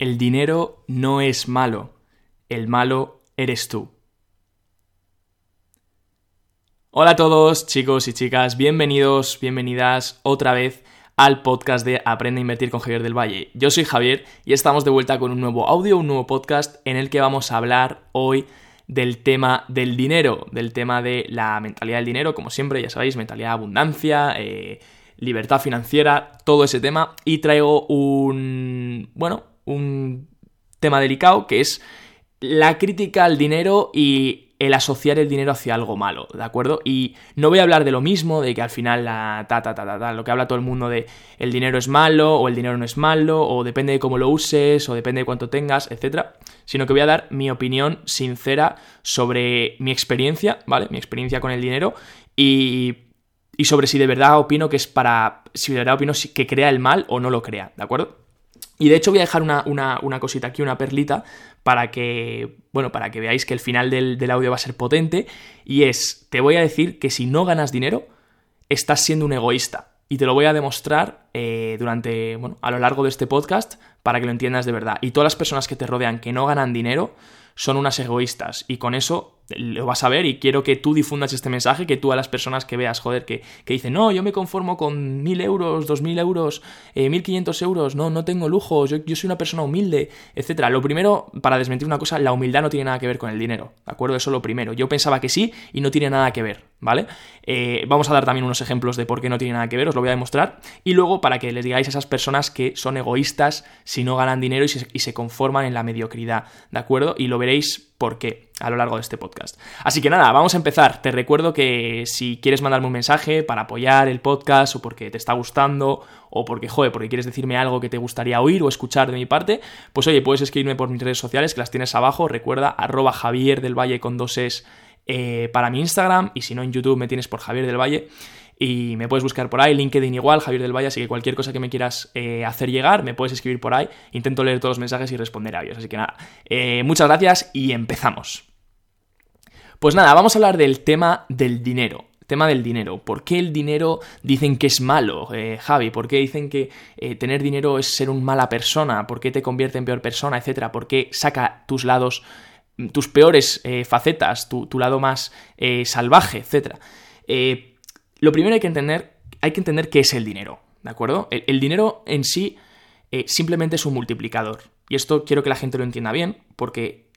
El dinero no es malo, el malo eres tú. Hola a todos, chicos y chicas, bienvenidos, bienvenidas otra vez al podcast de Aprende a Invertir con Javier del Valle. Yo soy Javier y estamos de vuelta con un nuevo audio, un nuevo podcast en el que vamos a hablar hoy del tema del dinero, del tema de la mentalidad del dinero, como siempre, ya sabéis, mentalidad de abundancia, eh, libertad financiera, todo ese tema. Y traigo un, bueno, un tema delicado que es la crítica al dinero y el asociar el dinero hacia algo malo, ¿de acuerdo? Y no voy a hablar de lo mismo, de que al final la ta ta ta ta, ta lo que habla todo el mundo de el dinero es malo o el dinero no es malo o depende de cómo lo uses o depende de cuánto tengas, etcétera, sino que voy a dar mi opinión sincera sobre mi experiencia, ¿vale? Mi experiencia con el dinero y y sobre si de verdad opino que es para, si de verdad opino que crea el mal o no lo crea, ¿de acuerdo? Y de hecho voy a dejar una, una, cosita aquí, una perlita, para que, bueno, para que veáis que el final del, del, audio va a ser potente. Y es, te voy a decir que si no ganas dinero, estás siendo un egoísta. Y te lo voy a demostrar eh, durante, bueno, a lo largo de este podcast para que lo entiendas de verdad. Y todas las personas que te rodean que no ganan dinero son unas egoístas. Y con eso lo vas a ver y quiero que tú difundas este mensaje, que tú a las personas que veas, joder, que, que dicen, no, yo me conformo con mil euros, dos mil euros, eh, mil quinientos euros, no, no tengo lujos, yo, yo, soy una persona humilde, etcétera. Lo primero, para desmentir una cosa, la humildad no tiene nada que ver con el dinero, ¿de acuerdo? Eso es lo primero. Yo pensaba que sí y no tiene nada que ver, ¿vale? Eh, vamos a dar también unos ejemplos de por qué no tiene nada que ver, os lo voy a demostrar. Y luego, para que les digáis a esas personas que son egoístas si no ganan dinero y se conforman en la mediocridad, ¿de acuerdo? Y lo veréis por qué a lo largo de este podcast. Así que nada, vamos a empezar. Te recuerdo que si quieres mandarme un mensaje para apoyar el podcast o porque te está gustando o porque, joder, porque quieres decirme algo que te gustaría oír o escuchar de mi parte, pues oye, puedes escribirme por mis redes sociales que las tienes abajo. Recuerda, arroba Javier del Valle con dos es eh, para mi Instagram y si no en YouTube me tienes por Javier del Valle y me puedes buscar por ahí, LinkedIn igual, Javier del Valle, así que cualquier cosa que me quieras eh, hacer llegar, me puedes escribir por ahí, intento leer todos los mensajes y responder a ellos, así que nada, eh, muchas gracias y empezamos. Pues nada, vamos a hablar del tema del dinero. Tema del dinero. ¿Por qué el dinero dicen que es malo, Javi? ¿Por qué dicen que tener dinero es ser una mala persona? ¿Por qué te convierte en peor persona, etcétera? ¿Por qué saca tus lados, tus peores facetas, tu, lado más salvaje, etcétera? Lo primero hay que entender, hay que entender qué es el dinero, ¿de acuerdo? El, dinero en sí eh, simplemente es un multiplicador. Y esto quiero que la gente lo entienda bien, porque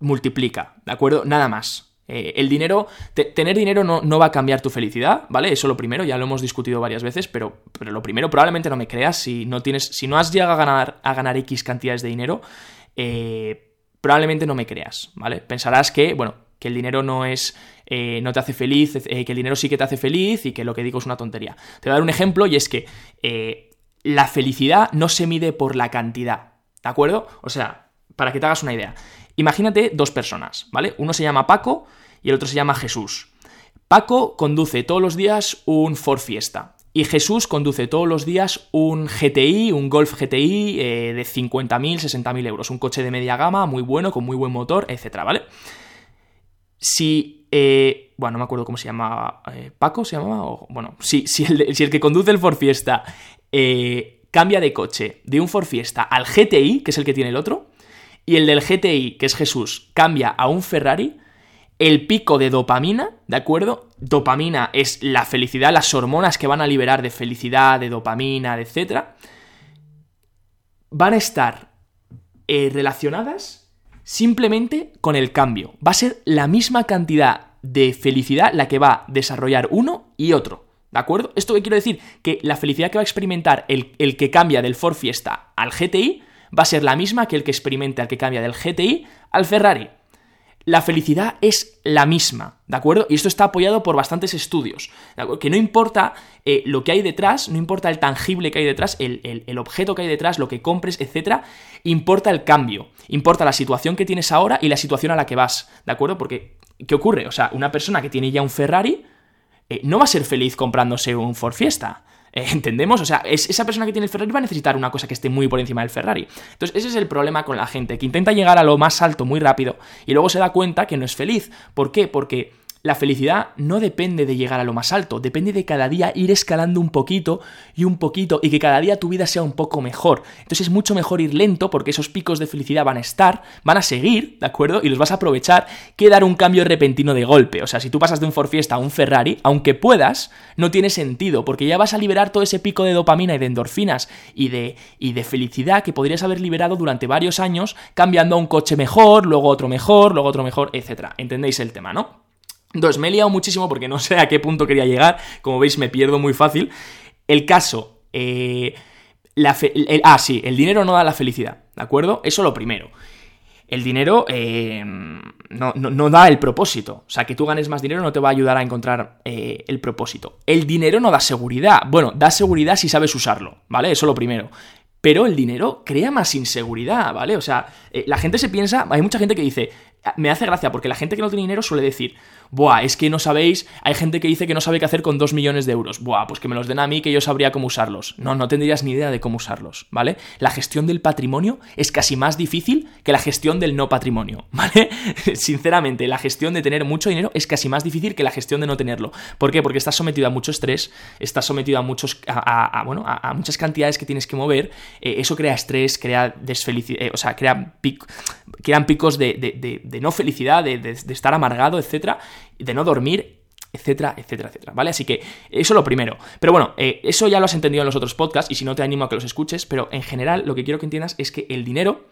multiplica, ¿de acuerdo? Nada más. Eh, el dinero, tener dinero no, no, va a cambiar tu felicidad, ¿vale? Eso lo primero, ya lo hemos discutido varias veces, pero, pero lo primero, probablemente no me creas, si no tienes, si no has llegado a ganar, a ganar X cantidades de dinero, eh, probablemente no me creas, ¿vale? Pensarás que, bueno, que el dinero no es eh, no te hace feliz, eh, que el dinero sí que te hace feliz y que lo que digo es una tontería. Te voy a dar un ejemplo y es que eh, la felicidad no se mide por la cantidad, ¿de acuerdo? O sea, para que te hagas una idea. Imagínate dos personas, ¿vale? Uno se llama Paco y el otro se llama Jesús. Paco conduce todos los días un Ford Fiesta. Y Jesús conduce todos los días un GTI, un Golf GTI de 50.000, 60.000 euros. Un coche de media gama, muy bueno, con muy buen motor, etcétera, ¿vale? si, eh, bueno, no me acuerdo cómo se llama, eh, Paco se llamaba, o, bueno, si, el, el, que conduce el Ford Fiesta eh, cambia de coche de un Ford Fiesta al GTI, que es el que tiene el otro, y el del GTI, que es Jesús, cambia a un Ferrari, el pico de dopamina, ¿de acuerdo? Dopamina es la felicidad, las hormonas que van a liberar de felicidad, de dopamina, etc. Van a estar relacionadas simplemente con el cambio. Va a ser la misma cantidad de felicidad la que va a desarrollar uno y otro. ¿De acuerdo? ¿Esto qué quiero decir? Que la felicidad que va a experimentar el, el, que cambia del Ford Fiesta al GTI va a ser la misma que el que experimenta el que cambia del GTI al Ferrari la felicidad es la misma, ¿de acuerdo? Y esto está apoyado por bastantes estudios, que no importa eh, lo que hay detrás, no importa el tangible que hay detrás, el, objeto que hay detrás, lo que compres, etc., importa el cambio, importa la situación que tienes ahora y la situación a la que vas, ¿de acuerdo? Porque, ¿qué ocurre? O sea, una persona que tiene ya un Ferrari eh, no va a ser feliz comprándose un Ford Fiesta. Eh, ¿Entendemos? O sea, es, esa persona que tiene el Ferrari va a necesitar una cosa que esté muy por encima del Ferrari. Entonces, ese es el problema con la gente, que intenta llegar a lo más alto muy rápido y luego se da cuenta que no es feliz. ¿Por qué? Porque la felicidad no depende de llegar a lo más alto, depende de cada día ir escalando un poquito y un poquito y que cada día tu vida sea un poco mejor. Entonces es mucho mejor ir lento porque esos picos de felicidad van a estar, van a seguir, ¿de acuerdo? Y los vas a aprovechar que dar un cambio repentino de golpe. O sea, si tú pasas de un Ford Fiesta a un Ferrari, aunque puedas, no tiene sentido porque ya vas a liberar todo ese pico de dopamina y de endorfinas y de, y de felicidad que podrías haber liberado durante varios años cambiando a un coche mejor, luego otro mejor, luego otro mejor, etc. ¿Entendéis el tema, no? Entonces, me he liado muchísimo porque no sé a qué punto quería llegar. Como veis, me pierdo muy fácil. El caso. Eh, la ah, sí, el dinero no da la felicidad, ¿de acuerdo? Eso lo primero. El dinero eh, no, da el propósito. O sea, que tú ganes más dinero no te va a ayudar a encontrar eh, el propósito. El dinero no da seguridad. Bueno, da seguridad si sabes usarlo, ¿vale? Eso lo primero. Pero el dinero crea más inseguridad, ¿vale? O sea, la gente se piensa, hay mucha gente que dice, me hace gracia porque la gente que no tiene dinero suele decir, buah, es que no sabéis, hay gente que dice que no sabe qué hacer con dos millones de euros, buah, pues que me los den a mí que yo sabría cómo usarlos. No, no tendrías ni idea de cómo usarlos, ¿vale? La gestión del patrimonio es casi más difícil que la gestión del no patrimonio, ¿vale? Sinceramente, la gestión de tener mucho dinero es casi más difícil que la gestión de no tenerlo. ¿Por qué? Porque estás sometido a mucho estrés, estás sometido a muchos, a, bueno, a, muchas cantidades que tienes que mover, eh, eso crea estrés, crea desfelicidad, eh, o sea, crea crean picos de de no felicidad, de, estar amargado, etcétera, de no dormir, etcétera, etcétera, etcétera, ¿vale? Así que eso lo primero. Pero bueno, eh, eso ya lo has entendido en los otros podcasts y si no te animo a que los escuches, pero en general lo que quiero que entiendas es que el dinero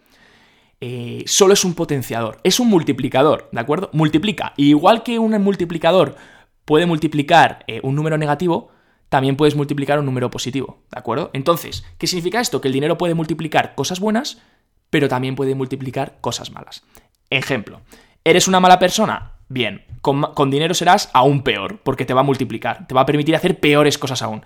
eh, solo es un potenciador, es un multiplicador, ¿de acuerdo? Multiplica. igual que un multiplicador puede multiplicar eh, un número negativo, también puedes multiplicar un número positivo, ¿de acuerdo? Entonces, ¿qué significa esto? Que el dinero puede multiplicar cosas buenas, pero también puede multiplicar cosas malas. Ejemplo, ¿eres una mala persona? Bien, con, dinero serás aún peor, porque te va a multiplicar, te va a permitir hacer peores cosas aún.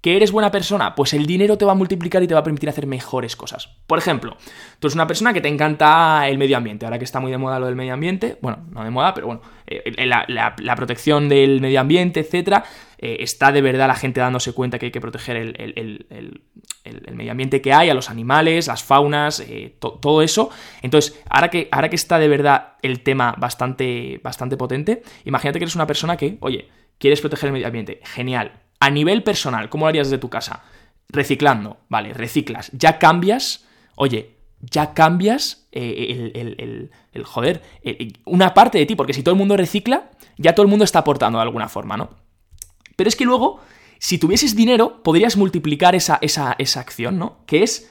¿Que eres buena persona? Pues el dinero te va a multiplicar y te va a permitir hacer mejores cosas. Por ejemplo, tú eres una persona que te encanta el medio ambiente, ahora que está muy de moda lo del medio ambiente, bueno, no de moda, pero bueno, eh, la, protección del medio ambiente, etcétera, eh, está de verdad la gente dándose cuenta que hay que proteger el, medio ambiente que hay, a los animales, las faunas, eh, todo eso. Entonces, ahora que, ahora que está de verdad el tema bastante, bastante potente, imagínate que eres una persona que, oye, quieres proteger el medio ambiente, genial a nivel personal, ¿cómo lo harías desde tu casa? Reciclando, vale, reciclas. Ya cambias, oye, ya cambias eh, el, el, joder, una parte de ti, porque si todo el mundo recicla, ya todo el mundo está aportando de alguna forma, ¿no? Pero es que luego, si tuvieses dinero, podrías multiplicar esa, esa, esa acción, ¿no? Que es,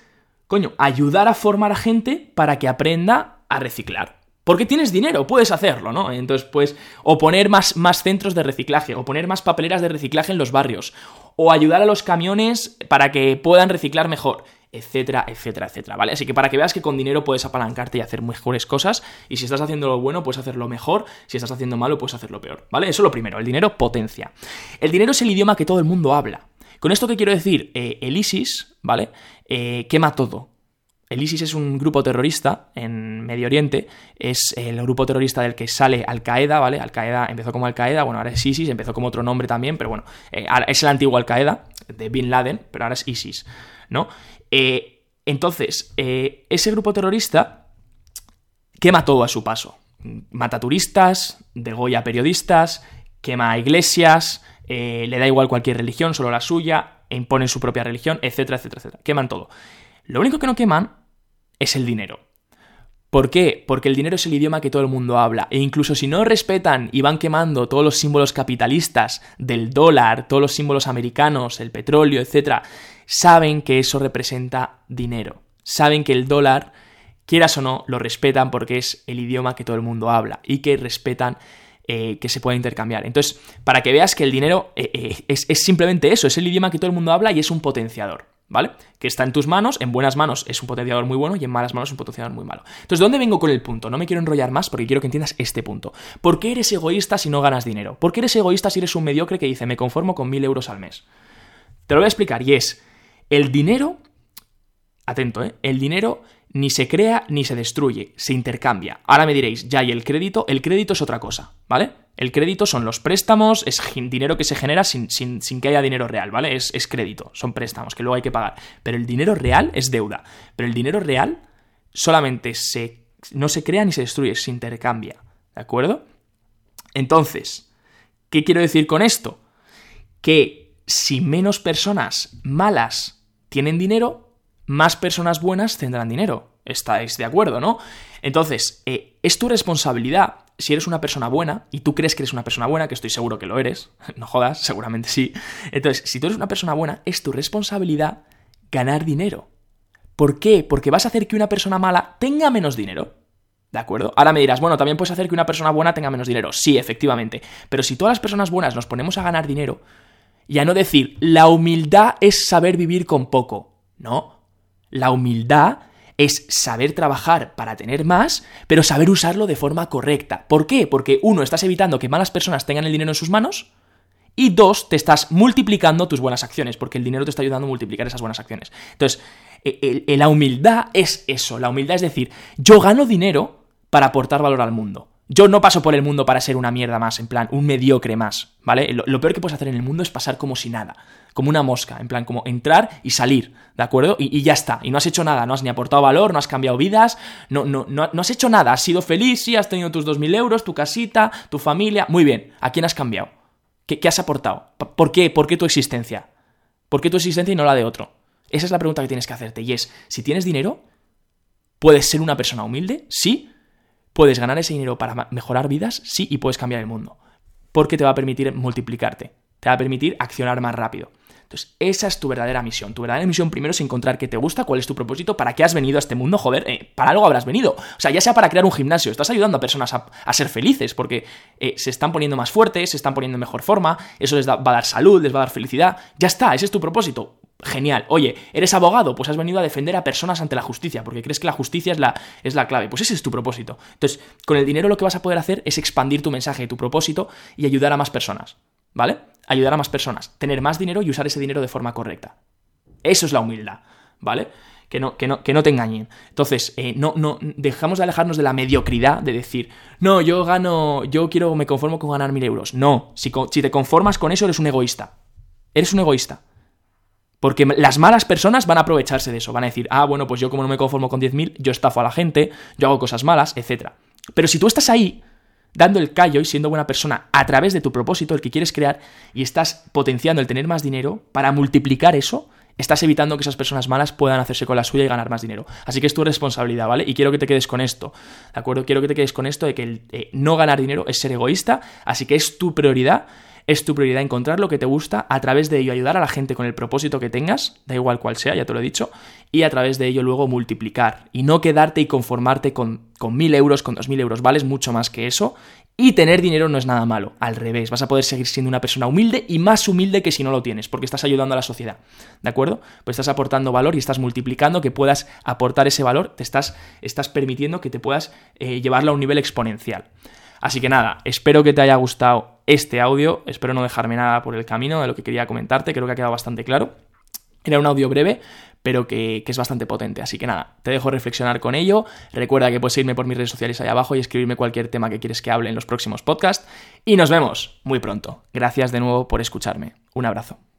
coño, ayudar a formar a gente para que aprenda a reciclar. Porque tienes dinero, puedes hacerlo, ¿no? Entonces, pues, o poner más, más centros de reciclaje, o poner más papeleras de reciclaje en los barrios, o ayudar a los camiones para que puedan reciclar mejor, etcétera, etcétera, etcétera, ¿vale? Así que para que veas que con dinero puedes apalancarte y hacer mejores cosas, y si estás haciendo lo bueno, puedes hacerlo mejor, si estás haciendo malo, puedes hacerlo peor, ¿vale? Eso es lo primero, el dinero potencia. El dinero es el idioma que todo el mundo habla. Con esto que quiero decir, eh, el ISIS, ¿vale? Eh, quema todo. El ISIS es un grupo terrorista en Medio Oriente, es el grupo terrorista del que sale Al Qaeda, ¿vale? Al Qaeda empezó como Al Qaeda, bueno, ahora es ISIS, empezó como otro nombre también, pero bueno, eh, es el antiguo Al Qaeda de Bin Laden, pero ahora es ISIS, ¿no? Eh, entonces, eh, ese grupo terrorista quema todo a su paso. Mata turistas, degolla periodistas, quema iglesias, le da igual cualquier religión, solo la suya, e imponen su propia religión, etcétera, etcétera, etcétera. Queman todo. Lo único que no queman es el dinero. ¿Por qué? Porque el dinero es el idioma que todo el mundo habla. E incluso si no respetan y van quemando todos los símbolos capitalistas del dólar, todos los símbolos americanos, el petróleo, etc., saben que eso representa dinero. Saben que el dólar, quieras o no, lo respetan porque es el idioma que todo el mundo habla y que respetan eh, que se puede intercambiar. Entonces, para que veas que el dinero eh, eh, es simplemente eso, es el idioma que todo el mundo habla y es un potenciador. ¿Vale? Que está en tus manos, en buenas manos es un potenciador muy bueno y en malas manos es un potenciador muy malo. Entonces, ¿dónde vengo con el punto? No me quiero enrollar más porque quiero que entiendas este punto. ¿Por qué eres egoísta si no ganas dinero? ¿Por qué eres egoísta si eres un mediocre que dice me conformo con mil euros al mes? Te lo voy a explicar y es, el dinero, atento, ¿eh? El dinero ni se crea ni se destruye, se intercambia. Ahora me diréis, ya, y el crédito, el crédito es otra cosa, ¿vale? El crédito son los préstamos, es dinero que se genera sin, que haya dinero real, ¿vale? Es, es, crédito, son préstamos que luego hay que pagar. Pero el dinero real es deuda. Pero el dinero real solamente se, no se crea ni se destruye, se intercambia, ¿de acuerdo? Entonces, ¿Qué quiero decir con esto? Que si menos personas malas tienen dinero, más personas buenas tendrán dinero. Estáis de acuerdo, ¿no? Entonces, eh, es tu responsabilidad, si eres una persona buena, y tú crees que eres una persona buena, que estoy seguro que lo eres, no jodas, seguramente sí. Entonces, si tú eres una persona buena, es tu responsabilidad ganar dinero. ¿Por qué? Porque vas a hacer que una persona mala tenga menos dinero. ¿De acuerdo? Ahora me dirás, bueno, también puedes hacer que una persona buena tenga menos dinero. Sí, efectivamente. Pero si todas las personas buenas nos ponemos a ganar dinero, y a no decir, la humildad es saber vivir con poco. No. La humildad es saber trabajar para tener más, pero saber usarlo de forma correcta. ¿Por qué? Porque uno, estás evitando que malas personas tengan el dinero en sus manos. Y dos, te estás multiplicando tus buenas acciones, porque el dinero te está ayudando a multiplicar esas buenas acciones. Entonces, la humildad es eso. La humildad es decir, yo gano dinero para aportar valor al mundo. Yo no paso por el mundo para ser una mierda más, en plan, un mediocre más, ¿vale? Lo, peor que puedes hacer en el mundo es pasar como si nada, como una mosca, en plan, como entrar y salir, ¿de acuerdo? Y, ya está, y no has hecho nada, no has ni aportado valor, no has cambiado vidas, no, no, no, no has hecho nada, has sido feliz, sí, has tenido tus 2.000 euros, tu casita, tu familia, muy bien, ¿a quién has cambiado? ¿Qué, qué has aportado? ¿Por qué? ¿Por qué tu existencia? ¿Por qué tu existencia y no la de otro? Esa es la pregunta que tienes que hacerte, y es, si tienes dinero, ¿puedes ser una persona humilde? Sí, ¿Puedes ganar ese dinero para mejorar vidas? Sí, y puedes cambiar el mundo. Porque te va a permitir multiplicarte, te va a permitir accionar más rápido. Entonces, esa es tu verdadera misión. Tu verdadera misión primero es encontrar qué te gusta, cuál es tu propósito, para qué has venido a este mundo, joder, eh, para algo habrás venido. O sea, ya sea para crear un gimnasio, estás ayudando a personas a, ser felices, porque eh, se están poniendo más fuertes, se están poniendo en mejor forma, eso les va a dar salud, les va a dar felicidad. Ya está, ese es tu propósito. Genial. Oye, ¿eres abogado? Pues has venido a defender a personas ante la justicia, porque crees que la justicia es la, es la clave. Pues ese es tu propósito. Entonces, con el dinero lo que vas a poder hacer es expandir tu mensaje, tu propósito y ayudar a más personas. ¿Vale? Ayudar a más personas, tener más dinero y usar ese dinero de forma correcta. Eso es la humildad, ¿vale? Que no, que no, que no te engañen. Entonces, eh, no, no, dejamos de alejarnos de la mediocridad de decir, no, yo gano, yo quiero, me conformo con ganar mil euros. No, si, si te conformas con eso, eres un egoísta. Eres un egoísta. Porque las malas personas van a aprovecharse de eso, van a decir, ah, bueno, pues yo como no me conformo con 10.000, yo estafo a la gente, yo hago cosas malas, etc. Pero si tú estás ahí, dando el callo y siendo buena persona a través de tu propósito, el que quieres crear, y estás potenciando el tener más dinero, para multiplicar eso, estás evitando que esas personas malas puedan hacerse con la suya y ganar más dinero. Así que es tu responsabilidad, ¿vale? Y quiero que te quedes con esto, ¿de acuerdo? Quiero que te quedes con esto de que el, eh, no ganar dinero es ser egoísta, así que es tu prioridad es tu prioridad encontrar lo que te gusta, a través de ello ayudar a la gente con el propósito que tengas, da igual cual sea, ya te lo he dicho, y a través de ello luego multiplicar y no quedarte y conformarte con, con euros, con dos mil euros, vales mucho más que eso y tener dinero no es nada malo, al revés, vas a poder seguir siendo una persona humilde y más humilde que si no lo tienes, porque estás ayudando a la sociedad, ¿de acuerdo? Pues estás aportando valor y estás multiplicando que puedas aportar ese valor, te estás, estás permitiendo que te puedas eh, llevarlo a un nivel exponencial. Así que nada, espero que te haya gustado este audio, espero no dejarme nada por el camino de lo que quería comentarte, creo que ha quedado bastante claro. Era un audio breve, pero que, es bastante potente. Así que nada, te dejo reflexionar con ello. Recuerda que puedes seguirme por mis redes sociales ahí abajo y escribirme cualquier tema que quieres que hable en los próximos podcasts. Y nos vemos muy pronto. Gracias de nuevo por escucharme. Un abrazo.